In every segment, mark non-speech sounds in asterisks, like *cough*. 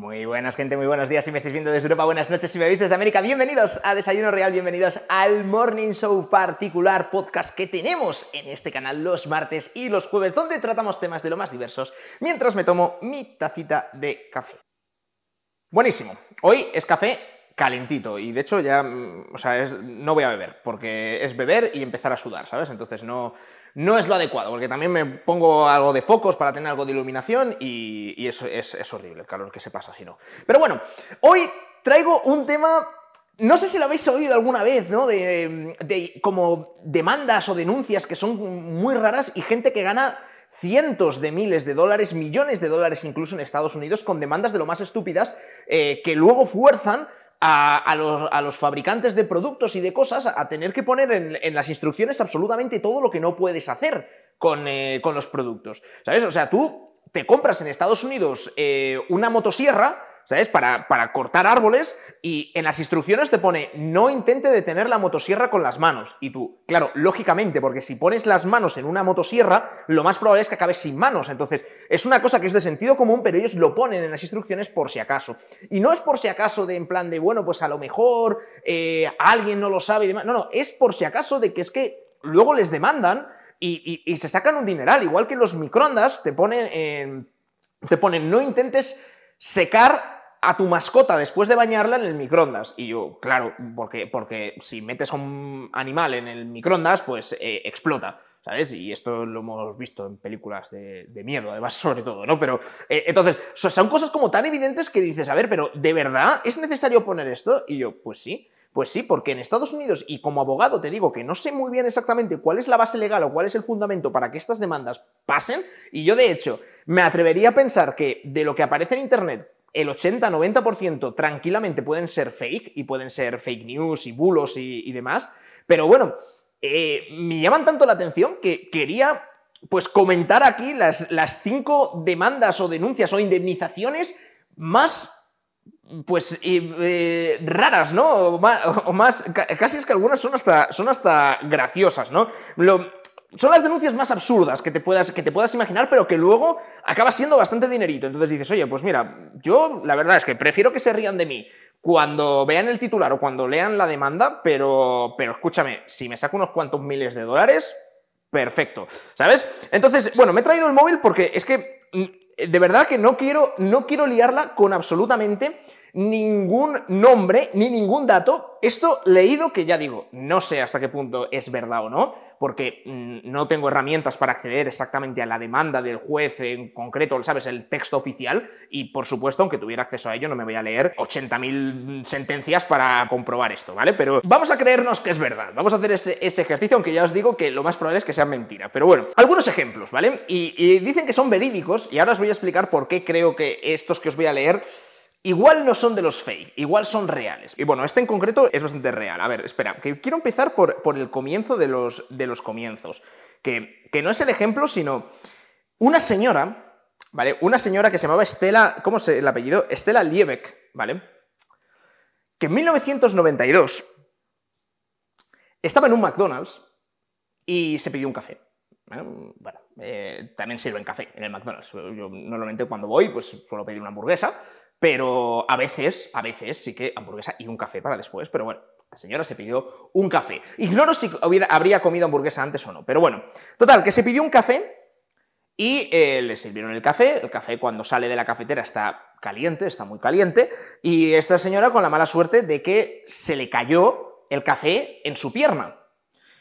Muy buenas, gente, muy buenos días si me estáis viendo desde Europa, buenas noches si me veis desde América. Bienvenidos a Desayuno Real, bienvenidos al Morning Show particular podcast que tenemos en este canal los martes y los jueves, donde tratamos temas de lo más diversos, mientras me tomo mi tacita de café. Buenísimo, hoy es café calentito y de hecho ya, mm, o sea, no voy a beber, porque es beber y empezar a sudar, ¿sabes? Entonces no, no es lo adecuado, porque también me pongo algo de focos para tener algo de iluminación y, eso es, horrible el calor que se pasa si no. Pero bueno, hoy traigo un tema no sé si lo habéis oído alguna vez, ¿no? De, de, como demandas o denuncias que son muy raras y gente que gana cientos de miles de dólares, millones de dólares incluso en Estados Unidos con demandas de lo más estúpidas eh, que luego fuerzan a, los, fabricantes de productos y de cosas a tener que poner en, las instrucciones absolutamente todo lo que no puedes hacer con, eh, con, los productos. ¿Sabes? O sea, tú te compras en Estados Unidos eh, una motosierra ¿sabes? Para, para, cortar árboles y en las instrucciones te pone no intente detener la motosierra con las manos. Y tú, claro, lógicamente, porque si pones las manos en una motosierra, lo más probable es que acabes sin manos. Entonces, es una cosa que es de sentido común, pero ellos lo ponen en las instrucciones por si acaso. Y no es por si acaso de en plan de, bueno, pues a lo mejor eh, alguien no lo sabe y demás. No, no, es por si acaso de que es que luego les demandan y, y, se sacan un dineral. Igual que los microondas te ponen, te ponen no intentes secar a tu mascota después de bañarla en el microondas. Y yo, claro, porque, porque si metes a un animal en el microondas, pues eh, explota. ¿Sabes? Y esto lo hemos visto en películas de, miedo, además, *laughs* sobre todo, ¿no? Pero eh, entonces, son cosas como tan evidentes que dices, a ver, pero ¿de verdad es necesario poner esto? Y yo, pues sí. Pues sí, porque en Estados Unidos, y como abogado te digo que no sé muy bien exactamente cuál es la base legal o cuál es el fundamento para que estas demandas pasen, y yo de hecho me atrevería a pensar que de lo que aparece en Internet el 80-90% tranquilamente pueden ser fake y pueden ser fake news y bulos y, demás, pero bueno, eh, me llaman tanto la atención que quería pues comentar aquí las, las cinco demandas o denuncias o indemnizaciones más pues eh, raras, ¿no? O más, casi es que algunas son hasta, son hasta graciosas, ¿no? Lo, son las denuncias más absurdas que te, puedas, que te puedas imaginar, pero que luego acaba siendo bastante dinerito. Entonces dices, oye, pues mira, yo la verdad es que prefiero que se rían de mí cuando vean el titular o cuando lean la demanda, pero, pero escúchame, si me saco unos cuantos miles de dólares, perfecto, ¿sabes? Entonces, bueno, me he traído el móvil porque es que mm, de verdad que no quiero, no quiero liarla con absolutamente ningún nombre ni ningún dato. Esto leído que ya digo, no sé hasta qué punto es verdad o no, porque mm, no tengo herramientas para acceder exactamente a la demanda del juez en concreto, ¿sabes? El texto oficial y por supuesto, aunque tuviera acceso a ello, no me voy a leer 80.000 sentencias para comprobar esto, ¿vale? Pero vamos a creernos que es verdad, vamos a hacer ese, ejercicio, aunque ya os digo que lo más probable es que sea mentira. Pero bueno, algunos ejemplos, ¿vale? Y, y dicen que son verídicos y ahora os voy a explicar por qué creo que estos que os voy a leer Igual no son de los fake, igual son reales. Y bueno, este en concreto es bastante real. A ver, espera, que quiero empezar por, el comienzo de los, comienzos. Que, no es el ejemplo, sino una señora, ¿vale? Una señora que se llamaba Estela, ¿cómo se el apellido? Estela Liebeck, ¿vale? Que en 1992 estaba en un McDonald's y se pidió un café. Bueno, eh, también sirven café en el McDonald's. Yo normalmente cuando voy, pues suelo pedir una hamburguesa, pero a veces, a veces sí que hamburguesa y un café para después, pero bueno, la señora se pidió un café. Ignoro si habría comido hamburguesa antes o no, pero bueno, total, que se pidió un café y eh, le sirvieron el café. El café cuando sale de la cafetera está caliente, está muy caliente, y esta señora con la mala suerte de que se le cayó el café en su pierna.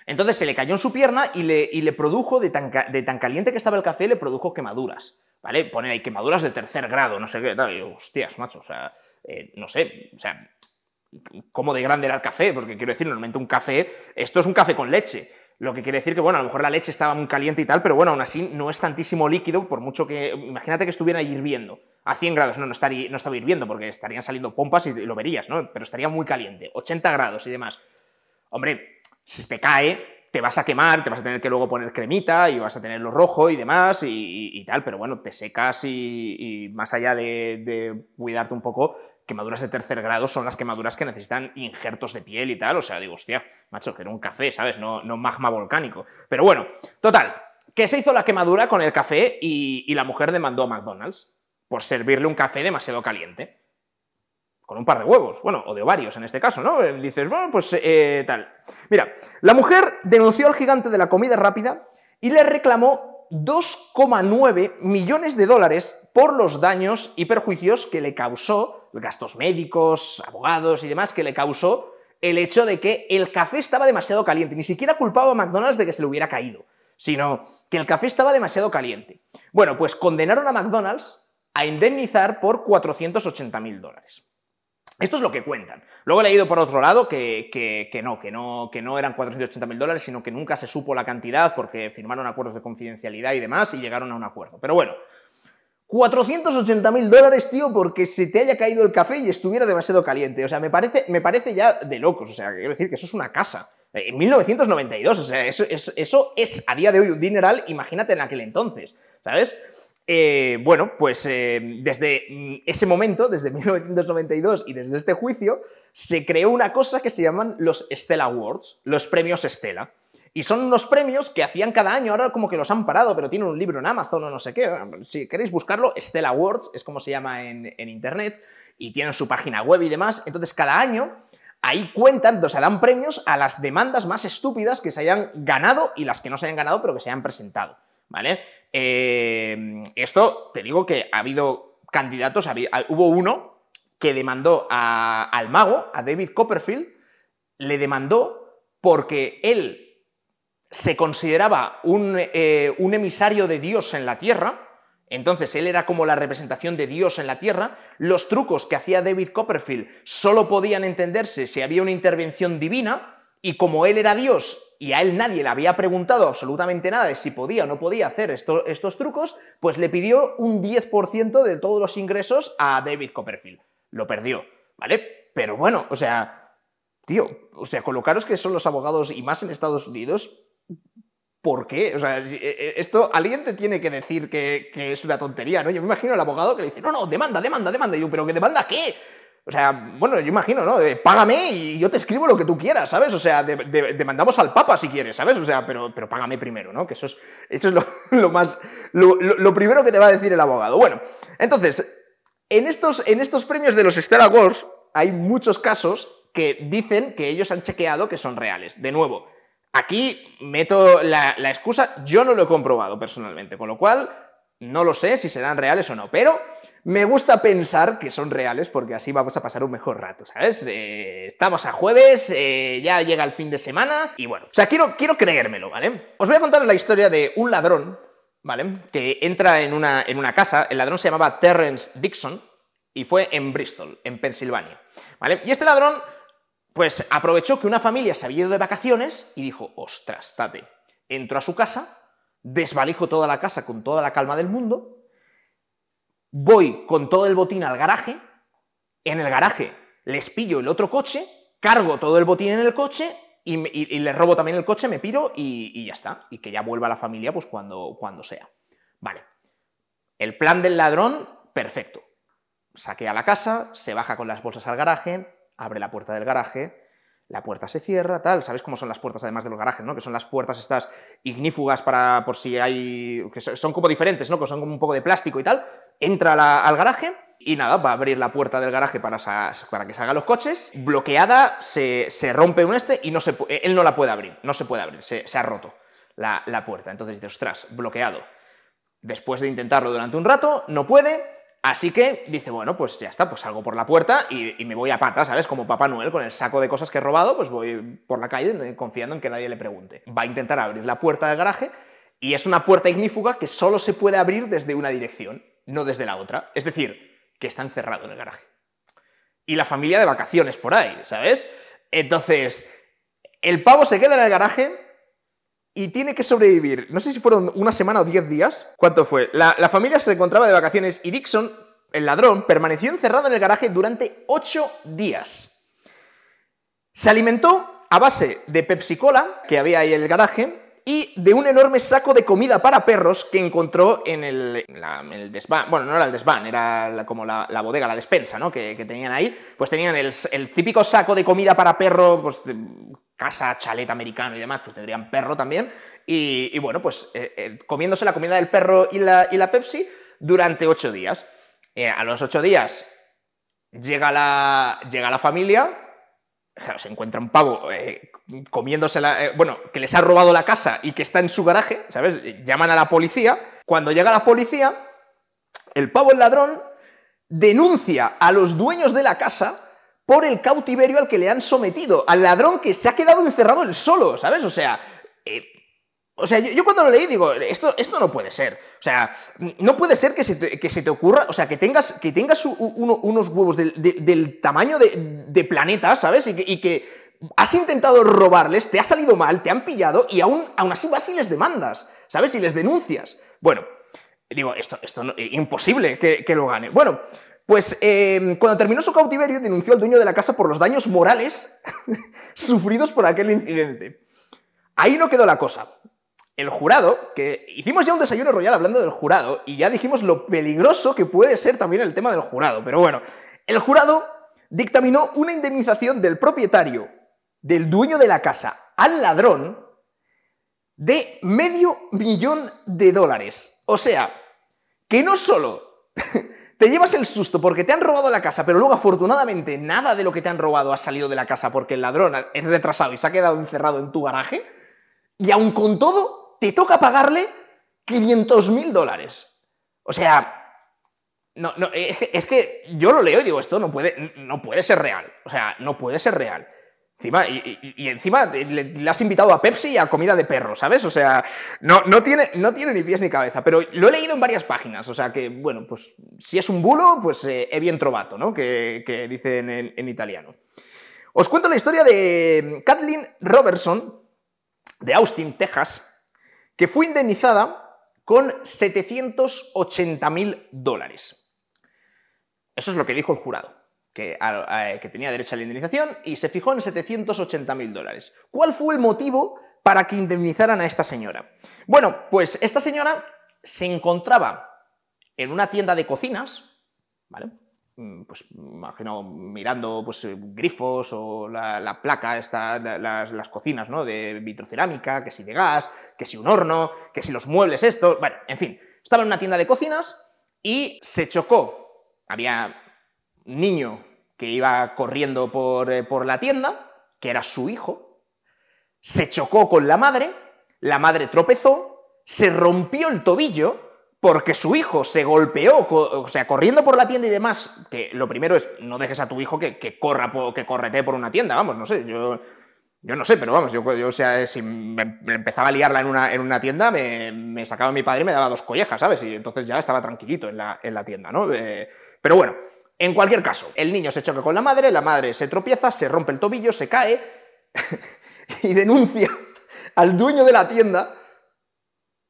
Entonces se le cayó en su pierna y le, le produjo, de tan, de tan caliente que estaba el café, le produjo quemaduras. ¿vale? Pone ahí quemaduras de tercer grado, no sé qué, tal. Y yo, hostias, macho, o sea, eh, no sé, o sea, ¿cómo de grande era el café? Porque quiero decir, normalmente un café, esto es un café con leche. Lo que quiere decir que, bueno, a lo mejor la leche estaba muy caliente y tal, pero bueno, aún así no es tantísimo líquido, por mucho que. Imagínate que estuviera hirviendo a 100 grados. No, no, estaría, no estaba hirviendo porque estarían saliendo pompas y lo verías, ¿no? Pero estaría muy caliente, 80 grados y demás. Hombre, si te cae, te vas a quemar, te vas a tener que luego poner cremita y vas a tenerlo rojo y demás y, tal, pero bueno, te secas y, más allá de, cuidarte un poco, quemaduras de tercer grado son las quemaduras que necesitan injertos de piel y tal, o sea, digo, hostia, macho, que era un café, ¿sabes? No, no magma volcánico. Pero bueno, total, que se hizo la quemadura con el café y, la mujer demandó a McDonald's. por servirle un café demasiado caliente. Con un par de huevos, bueno, o de ovarios en este caso, ¿no? Eh, dices, bueno, pues eh, tal. Mira, la mujer denunció al gigante de la comida rápida y le reclamó 2,9 millones de dólares por los daños y perjuicios que le causó, gastos médicos, abogados y demás, que le causó el hecho de que el café estaba demasiado caliente. Ni siquiera culpaba a McDonald's de que se le hubiera caído, sino que el café estaba demasiado caliente. Bueno, pues condenaron a McDonald's a indemnizar por 480 mil dólares. Esto es lo que cuentan. Luego he leído por otro lado que, que, no, que no, que no eran 480 mil dólares, sino que nunca se supo la cantidad porque firmaron acuerdos de confidencialidad y demás y llegaron a un acuerdo. Pero bueno, 480 mil dólares, tío, porque se te haya caído el café y estuviera demasiado caliente. O sea, me parece, me parece ya de locos. O sea, quiero decir que eso es una casa. En 1992, o sea, eso, eso es a día de hoy un dineral, imagínate en aquel entonces, ¿sabes? Eh, bueno, pues eh, desde mm, ese momento, desde *laughs* 1992 y desde este juicio, se creó una cosa que se llaman los Stella Awards, los premios Stella. Y son unos premios que hacían cada año, ahora como que los han parado, pero tienen un libro en Amazon o no sé qué. Si queréis buscarlo, Stella Awards es como se llama en, internet, y tienen su página web y demás. Entonces, cada año ahí cuentan, o sea, dan premios a las demandas más estúpidas que se hayan ganado y las que no se hayan ganado, pero que se hayan presentado. ¿Vale? Eh, esto, te digo que ha habido candidatos, hubo uno que demandó al mago, a David Copperfield, le demandó porque él se consideraba un, eh, un emisario de Dios en la tierra, entonces él era como la representación de Dios en la tierra, los trucos que hacía David Copperfield solo podían entenderse si había una intervención divina, y como él era Dios y a él nadie le había preguntado absolutamente nada de si podía o no podía hacer estos trucos, pues le pidió un 10% de todos los ingresos a David Copperfield. Lo perdió, ¿vale? Pero bueno, o sea, tío, o sea, colocaros que son los abogados y más en Estados Unidos, ¿por qué? O sea, e, e, esto alguien te tiene que decir que, que es una tontería, ¿no? Yo me imagino al abogado que le dice, no, no, demanda, demanda, demanda. Y yo, ¿pero qué demanda qué? O sea, bueno, yo imagino, ¿no? págame y yo te escribo lo que tú quieras, ¿sabes? O sea, demandamos al Papa si quieres, ¿sabes? O sea, pero, pero págame primero, ¿no? Que eso es, eso es lo, *laughs* más. Lo, primero que te va a decir el abogado. Bueno, entonces, en estos, en estos premios de los Stella Awards hay muchos casos que dicen que ellos han chequeado que son reales. De nuevo, aquí meto la, la excusa, yo no lo he comprobado personalmente, con lo cual no lo sé si serán reales o no, pero me gusta pensar que son reales porque así vamos a pasar un mejor rato, ¿sabes? Eh, estamos a jueves, eh, ya llega el fin de semana y bueno, o sea, quiero, quiero creérmelo, ¿vale? Os voy a contar la historia de un ladrón, ¿vale? Que entra en una, en una casa, el ladrón se llamaba Terrence Dixon y fue en Bristol, en Pensilvania, ¿vale? Y este ladrón, pues aprovechó que una familia se había ido de vacaciones y dijo, ostras, tate, entro a su casa, desvalijo toda la casa con toda la calma del mundo, voy con todo el botín al garaje, en el garaje les pillo el otro coche, cargo todo el botín en el coche y, les robo también el coche, me piro y, ya está. Y que ya vuelva la familia pues cuando, cuando sea. Vale. El plan del ladrón, perfecto. Saquea la casa, se baja con las bolsas al garaje, abre la puerta del garaje, la puerta se cierra, tal. ¿Sabes cómo son las puertas además de los garajes, no? Que son las puertas estas ignífugas para, por si hay, que son como diferentes, ¿no? Que son como un poco de plástico y tal. Entra al garaje y nada, va a abrir la puerta del garaje para, para que salgan los coches. Bloqueada, se, rompe un este y no se, él no la puede abrir, no se puede abrir, se, ha roto la, la puerta. Entonces dice, ostras, bloqueado. Después de intentarlo durante un rato, no puede, Así que dice, bueno, pues ya está, pues salgo por la puerta y, me voy a pata, ¿sabes? Como Papá Noel con el saco de cosas que he robado, pues voy por la calle eh, confiando en que nadie le pregunte. Va a intentar abrir la puerta del garaje y es una puerta ignífuga que solo se puede abrir desde una dirección, no desde la otra. Es decir, que está encerrado en el garaje. Y la familia de vacaciones por ahí, ¿sabes? Entonces, el pavo se queda en el garaje y tiene que sobrevivir, no sé si fueron una semana o diez días. ¿Cuánto fue? La, familia se encontraba de vacaciones y Dixon, el ladrón, permaneció encerrado en el garaje durante ocho días. Se alimentó a base de Pepsi Cola, que había ahí en el garaje, y de un enorme saco de comida para perros que encontró en el, desván. Bueno, no era el desván, era como la, bodega, la despensa, ¿no? Que, tenían ahí. Pues tenían el, típico saco de comida para perro, pues casa, chalet americano y demás, pues tendrían perro también. Y, bueno, pues eh, eh, comiéndose la comida del perro y la, y la Pepsi durante ocho días. Eh, a los ocho días llega la, llega la familia, se encuentra un pavo comiéndose la... Bueno, que les ha robado la casa y que está en su garaje, ¿sabes? Llaman a la policía. Cuando llega la policía, el pavo, el ladrón, denuncia a los dueños de la casa por el cautiverio al que le han sometido, al ladrón que se ha quedado encerrado él solo, ¿sabes? O sea, eh, o sea, yo, cuando lo leí digo, esto, esto no puede ser. O sea, no puede ser que se te, ocurra, o sea, que tengas, que tengas unos huevos del, tamaño de, de planeta, ¿sabes? Y que, has intentado robarles, te ha salido mal, te han pillado y aún, aún así vas y les demandas, ¿sabes? Y les denuncias. Bueno, digo, esto, esto no, imposible que, que lo gane. Bueno, pues em, cuando terminó su cautiverio, denunció al dueño de la casa por los daños morales *laughs* sufridos por aquel incidente. Ahí no quedó la cosa. El jurado, que hicimos ya un desayuno royal hablando del jurado, y ya dijimos lo peligroso que puede ser también el tema del jurado, pero bueno, el jurado dictaminó una indemnización del propietario, del dueño de la casa, al ladrón, de medio millón de dólares. O sea, que no solo *laughs* te llevas el susto porque te han robado la casa, pero luego afortunadamente nada de lo que te han robado ha salido de la casa porque el ladrón es retrasado y se ha quedado encerrado en tu garaje. Y aun con todo, te toca pagarle 500 mil dólares. O sea, no, no, es que yo lo leo y digo, esto no puede, no puede ser real. O sea, no puede ser real. Encima, y, encima le, has invitado a Pepsi y a comida de perro, ¿sabes? O sea, no, no, tiene, no tiene ni pies ni cabeza, pero lo he leído en varias páginas, o sea que, bueno, pues si es un bulo, pues eh, he bien trovato, ¿no? Que, dicen en, italiano. Os cuento la historia de Kathleen Robertson, de Austin, Texas, que fue indemnizada con 780 mil dólares. Eso es lo que dijo el jurado que, tenía derecho a la indemnización y se fijó en 780 mil dólares. ¿Cuál fue el motivo para que indemnizaran a esta señora? Bueno, pues esta señora se encontraba en una tienda de cocinas, ¿vale? Mm, pues imagino mirando pues, grifos o la, placa, esta, las, cocinas ¿no? de vitrocerámica, que si de gas, que si un horno, que si los muebles estos, bueno, en fin, estaba en una tienda de cocinas y se chocó, había niño que iba corriendo eh, por, la tienda, que era su hijo, se chocó con la madre, la madre tropezó, se rompió el tobillo porque su hijo se golpeó, o sea, corriendo por la tienda y demás, que lo primero es no dejes a tu hijo que, que corra, que correte por una tienda, vamos, no sé, yo, yo no sé, pero vamos, yo, o sea, si me, empezaba a liarla en una, en una tienda, me, sacaba mi padre y me daba dos collejas, ¿sabes? Y entonces ya estaba tranquilito en la, en la tienda, ¿no? Eh, pero bueno, en cualquier caso, el niño se choca con la madre, la madre se tropieza, se rompe el tobillo, se cae *laughs* y denuncia al dueño de la tienda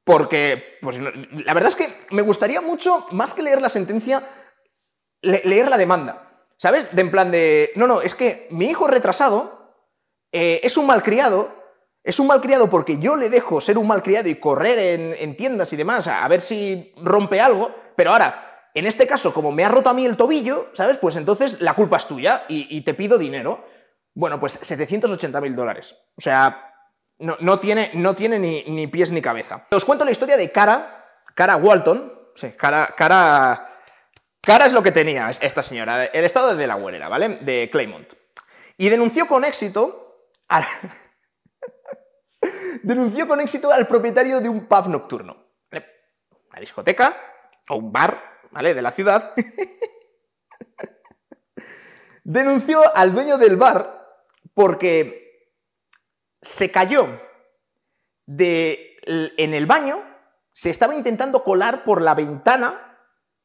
porque, pues la verdad es que me gustaría mucho, más que leer la sentencia, leer la demanda. ¿Sabes? De en plan de, no, no, es que mi hijo retrasado eh, es un malcriado, es un malcriado porque yo le dejo ser un malcriado y correr en, en tiendas y demás a ver si rompe algo, pero ahora en este caso, como me ha roto a mí el tobillo, ¿sabes? Pues entonces la culpa es tuya y, te pido dinero. Bueno, pues 780 mil dólares. O sea, no, tiene, no tiene ni, pies ni cabeza. Os cuento la historia de Cara, Cara Walton. Sí, Cara, Cara... Cara es lo que tenía esta señora, el estado de Delaware era, ¿vale? De Claymont. Y denunció con éxito al... *laughs* denunció con éxito al propietario de un pub nocturno. Una discoteca o un bar ¿vale? De la ciudad, *laughs* denunció al dueño del bar porque se cayó de, en el baño, se estaba intentando colar por la ventana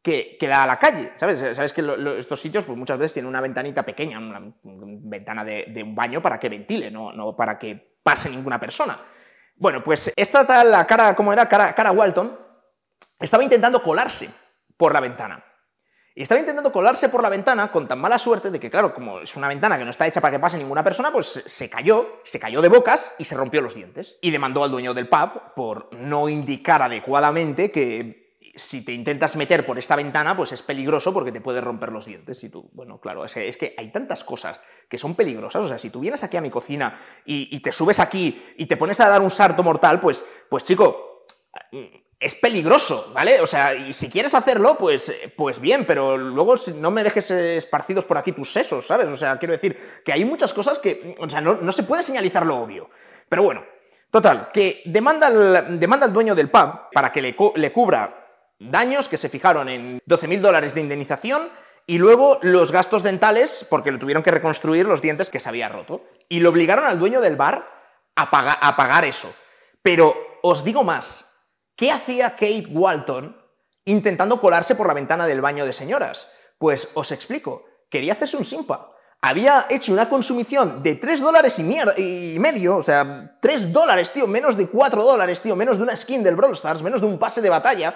que, da a la calle, ¿sabes? Sabes que estos sitios pues, muchas veces tienen una ventanita pequeña, una, ventana de, un baño para que ventile, no, no, para que pase ninguna persona. Bueno, pues esta tal, la cara, ¿cómo era? Cara, cara Walton, estaba intentando colarse por la ventana. Y estaba intentando colarse por la ventana con tan mala suerte de que, claro, como es una ventana que no está hecha para que pase ninguna persona, pues se cayó, se cayó de bocas y se rompió los dientes. Y demandó al dueño del pub por no indicar adecuadamente que si te intentas meter por esta ventana, pues es peligroso porque te puedes romper los dientes. Y tú, bueno, claro, es, que hay tantas cosas que son peligrosas. O sea, si tú vienes aquí a mi cocina y, y, te subes aquí y te pones a dar un salto mortal, pues, pues chico, es peligroso, ¿vale? O sea, y si quieres hacerlo, pues, pues bien, pero luego no me dejes esparcidos por aquí tus sesos, ¿sabes? O sea, quiero decir que hay muchas cosas que, o sea, no, se puede señalizar lo obvio. Pero bueno, total, que demanda al, demanda dueño del pub para que le, le cubra daños que se fijaron en 12.000 dólares de indemnización y luego los gastos dentales, porque le tuvieron que reconstruir los dientes que se había roto. Y le obligaron al dueño del bar a, a pagar eso. Pero os digo más, ¿qué hacía Kate Walton intentando colarse por la ventana del baño de señoras? Pues os explico, quería hacerse un simpa. Había hecho una consumición de 3 dólares y, medio, o sea, 3 dólares, tío, menos de 4 dólares, tío, menos de una skin del Brawl Stars, menos de un pase de batalla,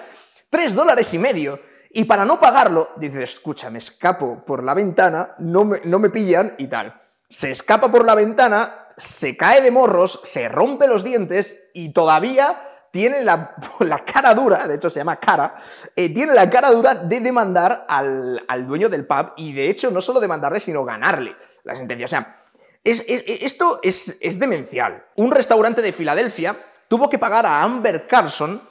3 dólares y medio. Y para no pagarlo, dice, escucha, me escapo por la ventana, no me, no me pillan y tal. Se escapa por la ventana, se cae de morros, se rompe los dientes y todavía tiene *laughs* la, cara dura, de hecho se llama cara, eh, tiene la cara dura de demandar al, dueño del pub y de hecho no solo demandarle, sino ganarle la sentencia. O sea, esto es, es demencial. Un restaurante de Filadelfia tuvo que pagar a Amber Carson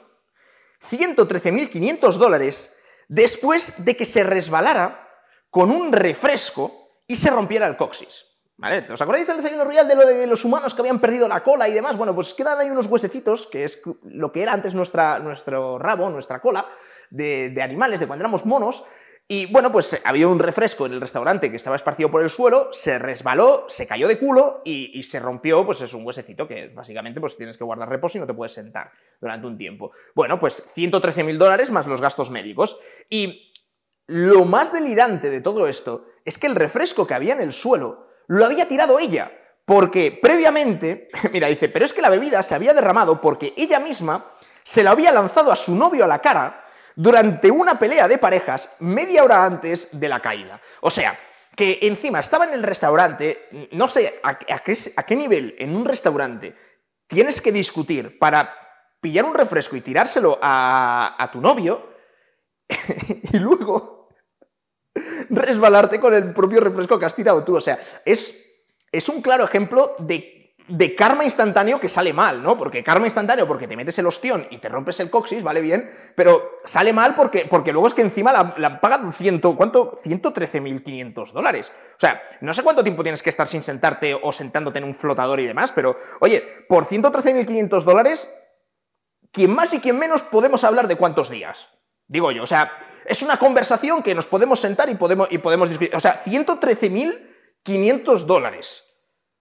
113.500 dólares después de que se resbalara con un refresco y se rompiera el coxis. ¿Os acordáis del desayuno real de lo de los humanos que habían perdido la cola y demás? Bueno, pues quedan ahí unos huesecitos, que es lo que era antes nuestra, nuestro rabo, nuestra cola, de, animales, de cuando éramos monos, y bueno, pues había un refresco en el restaurante que estaba esparcido por el suelo, se resbaló, se cayó de culo y, se rompió, pues es un huesecito que básicamente pues tienes que guardar reposo y no te puedes sentar durante un tiempo. Bueno, pues 113 mil dólares más los gastos médicos. Y lo más delirante de todo esto es que el refresco que había en el suelo lo había tirado ella. Porque previamente, *laughs* mira, dice, pero es que la bebida se había derramado porque ella misma se la había lanzado a su novio a la cara durante una pelea de parejas media hora antes de la caída. O sea, que encima estaba en el restaurante, no sé a, qué, nivel en un restaurante tienes que discutir para pillar un refresco y tirárselo a, a tu novio *laughs* y luego resbalarte con el propio refresco que has tirado tú. O sea, es, es un claro ejemplo de de karma instantáneo que sale mal, ¿no? Porque karma instantáneo porque te metes el ostión y te rompes el coxis, vale bien, pero sale mal porque, porque luego es que encima la, la pagan ciento, ¿cuánto? 113.500 dólares. O sea, no sé cuánto tiempo tienes que estar sin sentarte o sentándote en un flotador y demás, pero oye, por 113.500 dólares, quien más y quien menos podemos hablar de cuántos días. Digo yo, o sea, es una conversación que nos podemos sentar y podemos, y podemos discutir. O sea, 113.500 dólares.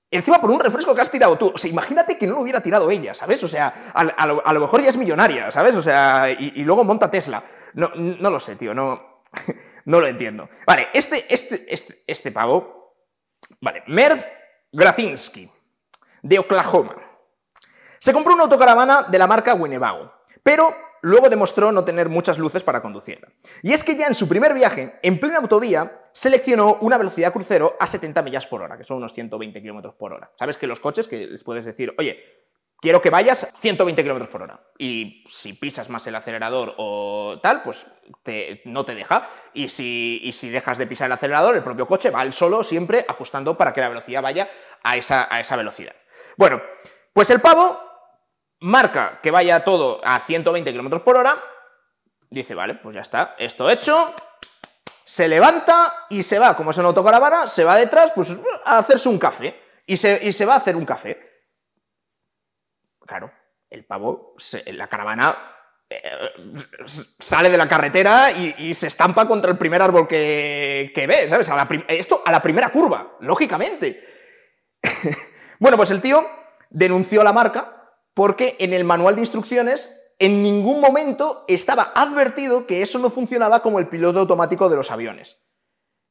Encima por un refresco que has tirado tú. O sea, imagínate que no lo hubiera tirado ella, ¿sabes? O sea, a, lo, mejor ya es millonaria, ¿sabes? O sea, y, luego monta Tesla. No, no lo sé, tío, no, *laughs* no lo entiendo. Vale, este, este, este, este pavo. Vale, Merv Grazinski, de Oklahoma. Se compró una autocaravana de la marca Winnebago, pero luego demostró no tener muchas luces para conducirla. Y es que ya en su primer viaje, en plena autovía, seleccionó una velocidad crucero a 70 millas por hora, que son unos 120 kilómetros por hora. ¿Sabes que los coches que les puedes decir, oye, quiero que vayas 120 kilómetros por hora. Y si pisas más el acelerador o tal, pues no te deja. Y si, y si dejas de pisar el acelerador, el propio coche va al solo siempre ajustando para que la velocidad vaya a esa velocidad. Bueno, pues el pavo marca que vaya todo a 120 km por hora, dice, vale, pues ya está, esto hecho, se levanta y se va, como es una autocaravana, se va detrás pues, a hacerse un café, y se, se va a hacer un café. Claro, el pavo, la caravana eh, sale de la carretera y, se estampa contra el primer árbol que, ve, ¿sabes? esto a la primera curva, lógicamente. *laughs* bueno, pues el tío denunció a la marca porque en el manual de instrucciones en ningún momento estaba advertido que eso no funcionaba como el piloto automático de los aviones.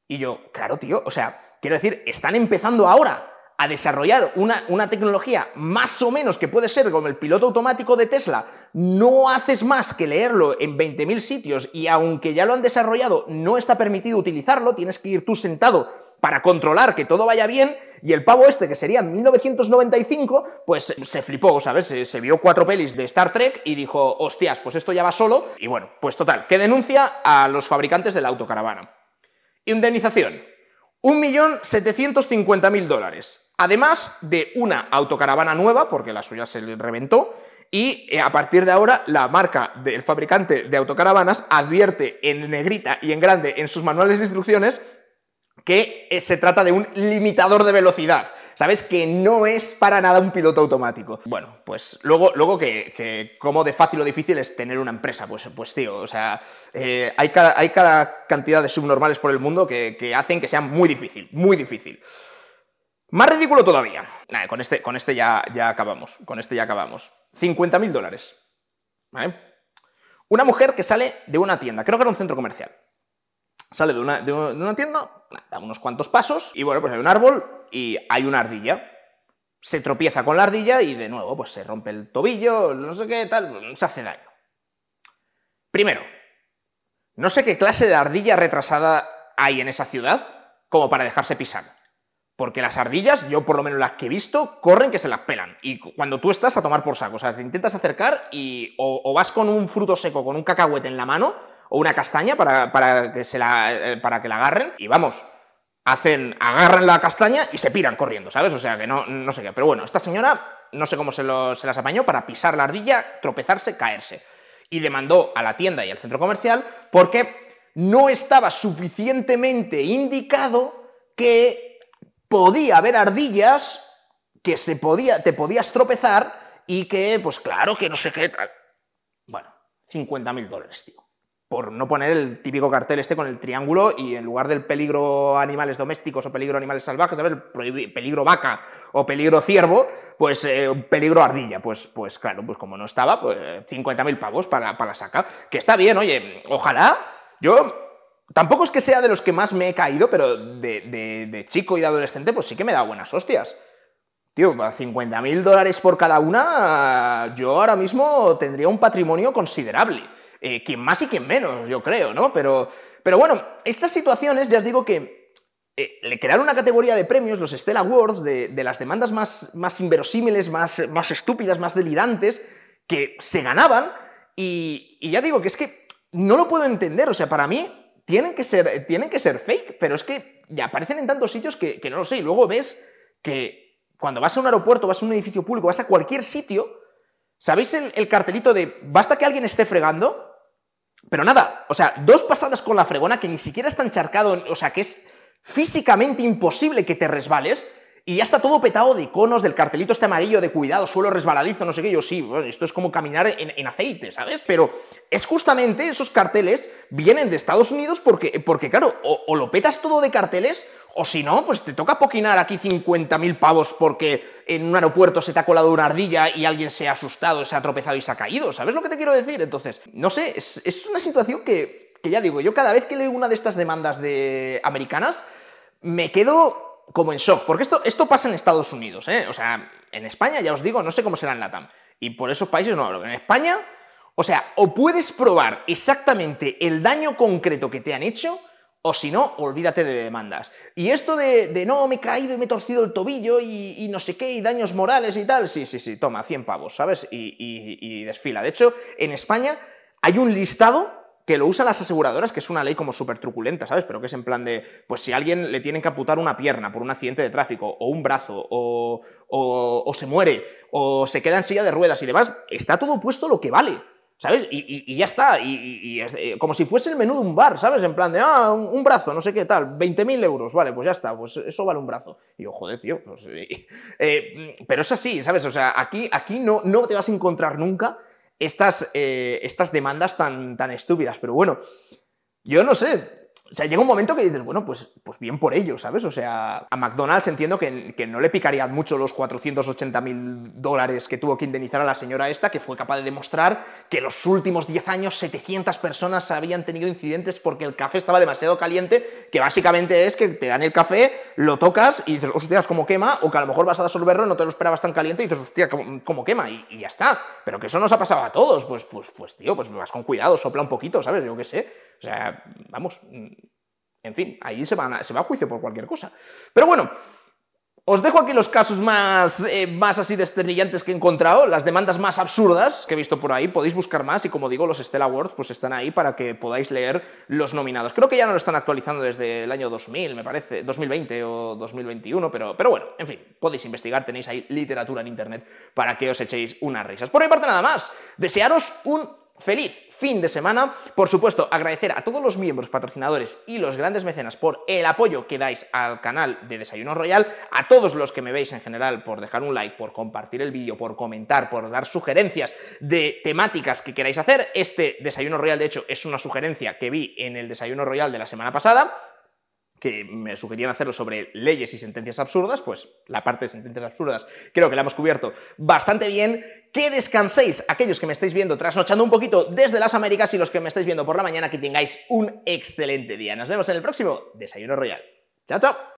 Y yo, claro, tío, o sea, quiero decir, están empezando ahora a desarrollar una, tecnología más o menos que puede ser como el piloto automático de Tesla, no haces más que leerlo en 20.000 sitios y aunque ya lo han desarrollado, no está permitido utilizarlo, tienes que ir tú sentado para controlar que todo vaya bien, y el pavo este, que sería 1995, pues se flipó, ¿sabes? Se, vio cuatro pelis de Star Trek y dijo, hostias, pues esto ya va solo. Y bueno, pues total, que denuncia a los fabricantes de la autocaravana. Indemnización. 1.750.000 dólares. Además de una autocaravana nueva, porque la suya se le reventó, y eh, a partir de ahora la marca del fabricante de autocaravanas advierte en negrita y en grande en sus manuales de instrucciones que eh, se trata de un limitador de velocidad. ¿Sabes? Que no es para nada un piloto automático. Bueno, pues luego, luego que, como de fácil o difícil es tener una empresa, pues, pues tío, o sea, eh, hay, cada, hay, cada, cantidad de subnormales por el mundo que, que hacen que sea muy difícil, muy difícil. Más ridículo todavía. con este, con este ya, ya acabamos. Con este ya acabamos. 50.000 dólares. Una mujer que sale de una tienda, creo que era un centro comercial. Sale de una, de una tienda, da unos cuantos pasos, y bueno, pues hay un árbol y hay una ardilla. Se tropieza con la ardilla y de nuevo, pues se rompe el tobillo, no sé qué, tal, se hace daño. Primero, no sé qué clase de ardilla retrasada hay en esa ciudad como para dejarse pisar. Porque las ardillas, yo por lo menos las que he visto, corren que se las pelan. Y cuando tú estás a tomar por saco, o sea, te intentas acercar y o, vas con un fruto seco, con un cacahuete en la mano, o una castaña para, que, se la, eh, para que la agarren, y vamos, hacen, agarran la castaña y se piran corriendo, ¿sabes? O sea, que no, no sé qué. Pero bueno, esta señora, no sé cómo se, se las apañó para pisar la ardilla, tropezarse, caerse. Y demandó a la tienda y al centro comercial porque no estaba suficientemente indicado que podía haber ardillas que se podía, te podías tropezar y que, pues claro, que no sé qué tal. Bueno, 50 mil dólares, tío. Por no poner el típico cartel este con el triángulo y en lugar del peligro animales domésticos o peligro animales salvajes, ¿sabes? Peligro vaca o peligro ciervo, pues eh, peligro ardilla. Pues, pues claro, pues como no estaba, pues 50 mil pavos para, para la saca. Que está bien, oye, ojalá. Yo Tampoco es que sea de los que más me he caído, pero de, chico y de adolescente, pues sí que me da buenas hostias. Tío, 50 mil dólares por cada una, yo ahora mismo tendría un patrimonio considerable. Eh, quien más y quien menos, yo creo, ¿no? Pero, pero bueno, estas situaciones, ya os digo que eh, le crearon una categoría de premios, los Stella Awards, de, las demandas más, más inverosímiles, más, más estúpidas, más delirantes, que se ganaban. Y, ya digo que es que no lo puedo entender. O sea, para mí, tienen que ser, tienen que ser fake, pero es que ya aparecen en tantos sitios que, no lo sé. Y luego ves que cuando vas a un aeropuerto, vas a un edificio público, vas a cualquier sitio, ¿sabéis el, cartelito de basta que alguien esté fregando? Pero nada, o sea, dos pasadas con la fregona que ni siquiera está encharcado, o sea, que es físicamente imposible que te resbales, y ya está todo petado de iconos, del cartelito este amarillo de cuidado, suelo resbaladizo, no sé qué. Yo sí, esto es como caminar en, aceite, ¿sabes? Pero es justamente esos carteles vienen de Estados Unidos porque, porque claro, o, lo petas todo de carteles, o si no, pues te toca poquinar aquí 50.000 pavos porque en un aeropuerto se te ha colado una ardilla y alguien se ha asustado, se ha tropezado y se ha caído. ¿Sabes lo que te quiero decir? Entonces, no sé, es, es una situación que, que ya digo, yo cada vez que leo una de estas demandas de americanas, me quedo como en shock, porque esto, esto pasa en Estados Unidos, ¿eh? O sea, en España, ya os digo, no sé cómo será en LATAM. Y por esos países no hablo. En España, o sea, o puedes probar exactamente el daño concreto que te han hecho, o si no, olvídate de demandas. Y esto de, no, me he caído y me he torcido el tobillo y, no sé qué, y daños morales y tal, sí, sí, sí, toma, 100 pavos, ¿sabes? Y, y desfila. De hecho, en España hay un listado que lo usan las aseguradoras, que es una ley como súper truculenta, ¿sabes? Pero que es en plan de, pues si a alguien le tienen que aputar una pierna por un accidente de tráfico, o un brazo, o, o, se muere, o se queda en silla de ruedas y demás, está todo puesto lo que vale. ¿Sabes? Y, ya está, y, eh, como si fuese el menú de un bar, ¿sabes? En plan de, ah, un, brazo, no sé qué tal, 20.000 euros, vale, pues ya está, pues eso vale un brazo. Y yo, joder, tío, pues, *laughs* eh, pero es así, ¿sabes? O sea, aquí, aquí no, no te vas a encontrar nunca estas, eh, estas demandas tan, tan estúpidas. Pero bueno, yo no sé, o sea, llega un momento que dices, bueno, pues, pues bien por ello, ¿sabes? O sea, a McDonald's entiendo que, no le picarían mucho los 480 mil dólares que tuvo que indemnizar a la señora esta, que fue capaz de demostrar que los últimos 10 años 700 personas habían tenido incidentes porque el café estaba demasiado caliente, que básicamente es que te dan el café, lo tocas y dices, hostias, cómo quema, o que a lo mejor vas a disolverlo, no te lo esperabas tan caliente y dices, hostia, cómo, quema, y, y, ya está. Pero que eso nos ha pasado a todos, pues, pues, pues, tío, pues vas con cuidado, sopla un poquito, ¿sabes? Yo qué sé. O sea, vamos, en fin, ahí se, se va a juicio por cualquier cosa. Pero bueno, Os dejo aquí los casos más, eh, más así desternillantes que he encontrado, las demandas más absurdas que he visto por ahí. Podéis buscar más y como digo, los Stella Awards pues están ahí para que podáis leer los nominados. Creo que ya no lo están actualizando desde el año 2000, me parece, 2020 o 2021, pero, pero bueno, en fin, podéis investigar, tenéis ahí literatura en internet para que os echéis unas risas. Por mi parte nada más, desearos un feliz fin de semana. Por supuesto, agradecer a todos los miembros, patrocinadores y los grandes mecenas por el apoyo que dais al canal de Desayuno Royal, a todos los que me veis en general por dejar un like, por compartir el vídeo, por comentar, por dar sugerencias de temáticas que queráis hacer. Este Desayuno Royal, de hecho, es una sugerencia que vi en el Desayuno Royal de la semana pasada que me sugerían hacerlo sobre leyes y sentencias absurdas, pues la parte de sentencias absurdas creo que la hemos cubierto bastante bien. Que descanséis aquellos que me estáis viendo trasnochando un poquito desde las Américas y los que me estáis viendo por la mañana, que tengáis un excelente día. Nos vemos en el próximo Desayuno Royal. Chao, chao.